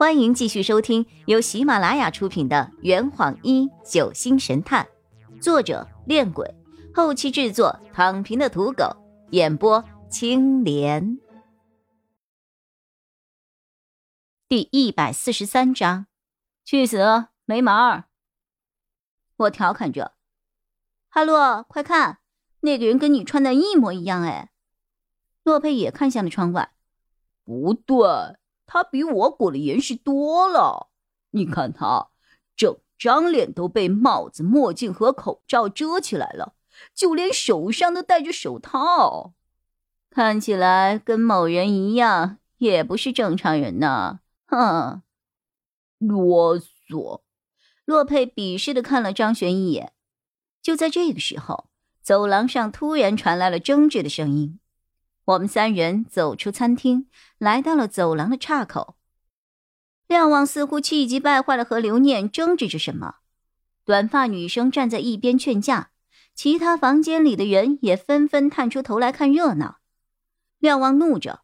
欢迎继续收听由喜马拉雅出品的《圆谎一九星神探》，作者：恋鬼，后期制作：躺平的土狗，演播：青莲。第一百四十三章，去死，没门儿！我调侃着：“哈洛，快看，那个人跟你穿的一模一样！”哎，洛佩也看向了窗外，不对。他比我裹了严实多了，你看他，整张脸都被帽子、墨镜和口罩遮起来了，就连手上都戴着手套，看起来跟某人一样，也不是正常人呢。哼，啰嗦！洛佩鄙视的看了张璇一眼。就在这个时候，走廊上突然传来了争执的声音。我们三人走出餐厅，来到了走廊的岔口。廖望似乎气急败坏的，和刘念争执着什么。短发女生站在一边劝架，其他房间里的人也纷纷探出头来看热闹。廖望怒着：“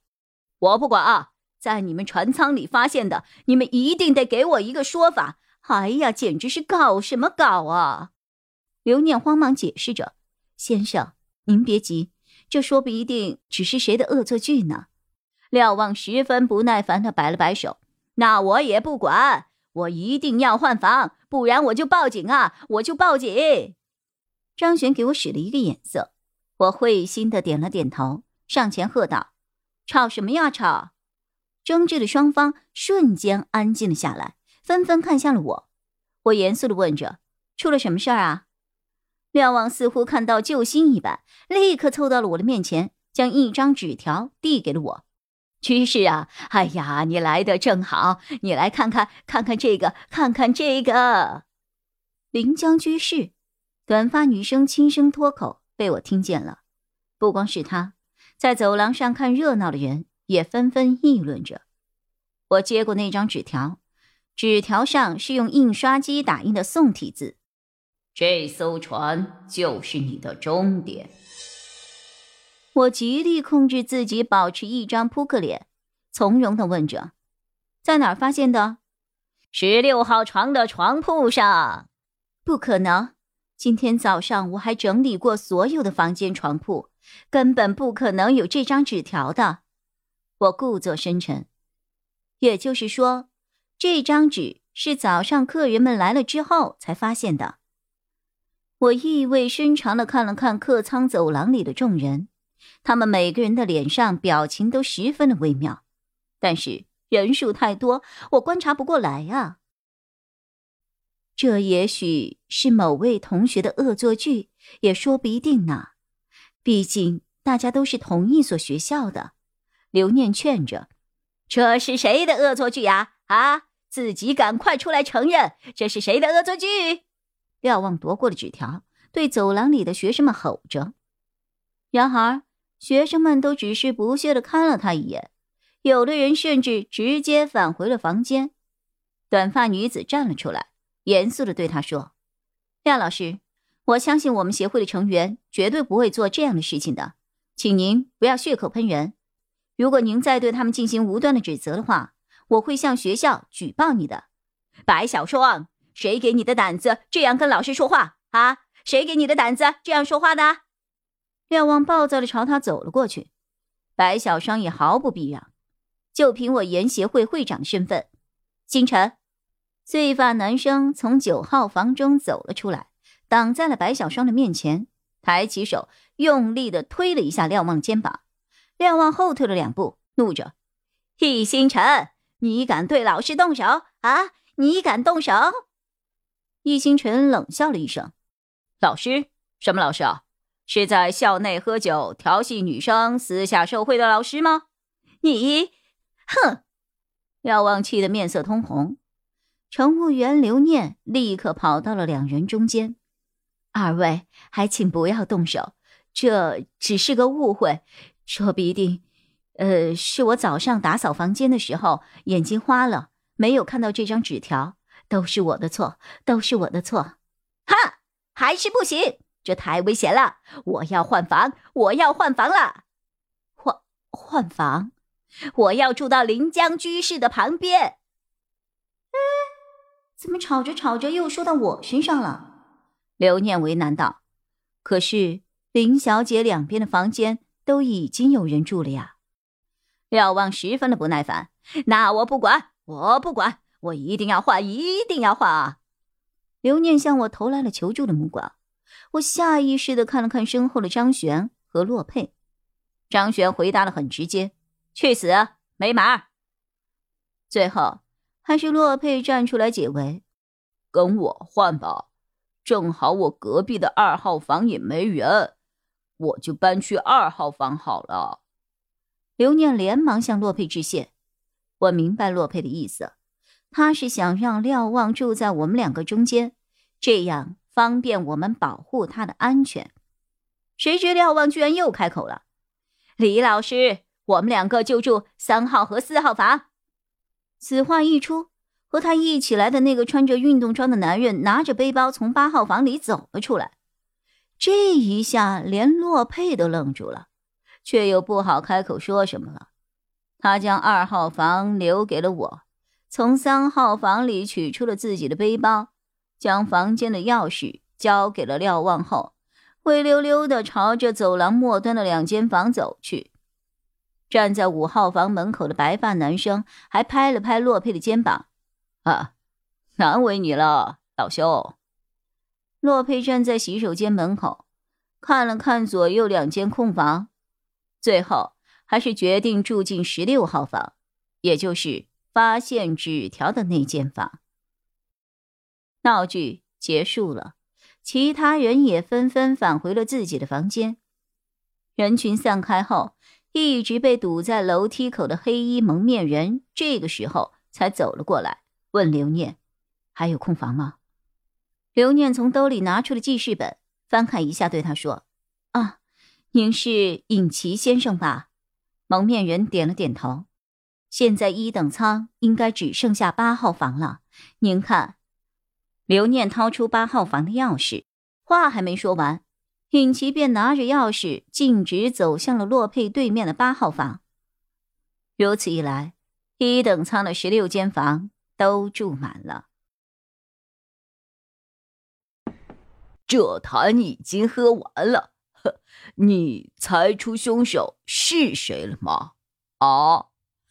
我不管啊，在你们船舱里发现的，你们一定得给我一个说法！哎呀，简直是搞什么搞啊！”刘念慌忙解释着：“先生，您别急。”这说不一定只是谁的恶作剧呢？廖望十分不耐烦的摆了摆手：“那我也不管，我一定要换房，不然我就报警啊！我就报警！”张璇给我使了一个眼色，我会心的点了点头，上前喝道：“吵什么呀吵！”争执的双方瞬间安静了下来，纷纷看向了我。我严肃的问着：“出了什么事儿啊？”廖望似乎看到救星一般，立刻凑到了我的面前，将一张纸条递给了我。居士啊，哎呀，你来的正好，你来看看，看看这个，看看这个。临江居士，短发女生轻声脱口，被我听见了。不光是她，在走廊上看热闹的人也纷纷议论着。我接过那张纸条，纸条上是用印刷机打印的宋体字。这艘船就是你的终点。我极力控制自己，保持一张扑克脸，从容的问着：“在哪儿发现的？”“十六号床的床铺上。”“不可能！今天早上我还整理过所有的房间床铺，根本不可能有这张纸条的。”我故作深沉。也就是说，这张纸是早上客人们来了之后才发现的。我意味深长的看了看客舱走廊里的众人，他们每个人的脸上表情都十分的微妙，但是人数太多，我观察不过来啊。这也许是某位同学的恶作剧，也说不一定呢。毕竟大家都是同一所学校的。刘念劝着：“这是谁的恶作剧呀？啊，自己赶快出来承认，这是谁的恶作剧？”廖望夺过了纸条，对走廊里的学生们吼着。然而，学生们都只是不屑的看了他一眼，有的人甚至直接返回了房间。短发女子站了出来，严肃的对他说：“廖老师，我相信我们协会的成员绝对不会做这样的事情的，请您不要血口喷人。如果您再对他们进行无端的指责的话，我会向学校举报你的。”白小双。谁给你的胆子这样跟老师说话啊？谁给你的胆子这样说话的？廖望暴躁的朝他走了过去，白小双也毫不避让。就凭我研协会会长身份，星辰，碎发男生从九号房中走了出来，挡在了白小双的面前，抬起手，用力的推了一下廖望肩膀。廖望后退了两步，怒着：“易星辰，你敢对老师动手啊？你敢动手？”易星辰冷笑了一声：“老师？什么老师啊？是在校内喝酒调戏女生、私下受贿的老师吗？你，哼！”廖望气得面色通红。乘务员刘念立刻跑到了两人中间：“二位还请不要动手，这只是个误会，说不定……呃，是我早上打扫房间的时候眼睛花了，没有看到这张纸条。”都是我的错，都是我的错，哈，还是不行，这太危险了，我要换房，我要换房了，换换房，我要住到临江居士的旁边。怎么吵着吵着又说到我身上了？刘念为难道。可是林小姐两边的房间都已经有人住了呀。廖望十分的不耐烦。那我不管，我不管，我一定要换，一定要换啊！刘念向我投来了求助的目光，我下意识的看了看身后的张璇和洛佩。张璇回答的很直接：“去死，没门。”最后还是洛佩站出来解围：“跟我换吧，正好我隔壁的二号房也没人，我就搬去二号房好了。”刘念连忙向洛佩致谢。我明白洛佩的意思，他是想让廖望住在我们两个中间，这样方便我们保护他的安全。谁知廖望居然又开口了：“李老师，我们两个就住三号和四号房。”此话一出，和他一起来的那个穿着运动装的男人拿着背包从八号房里走了出来。这一下，连洛佩都愣住了，却又不好开口说什么了。他将二号房留给了我，从三号房里取出了自己的背包，将房间的钥匙交给了廖望后，灰溜溜的朝着走廊末端的两间房走去。站在五号房门口的白发男生还拍了拍洛佩的肩膀：“啊，难为你了，老兄。”洛佩站在洗手间门口，看了看左右两间空房，最后。还是决定住进十六号房，也就是发现纸条的那间房。闹剧结束了，其他人也纷纷返回了自己的房间。人群散开后，一直被堵在楼梯口的黑衣蒙面人这个时候才走了过来，问刘念：“还有空房吗？”刘念从兜里拿出了记事本，翻看一下，对他说：“啊，您是尹奇先生吧？”蒙面人点了点头。现在一等舱应该只剩下八号房了。您看，刘念掏出八号房的钥匙，话还没说完，尹奇便拿着钥匙径直走向了洛佩对面的八号房。如此一来，一等舱的十六间房都住满了。这坛已经喝完了。你猜出凶手是谁了吗？啊，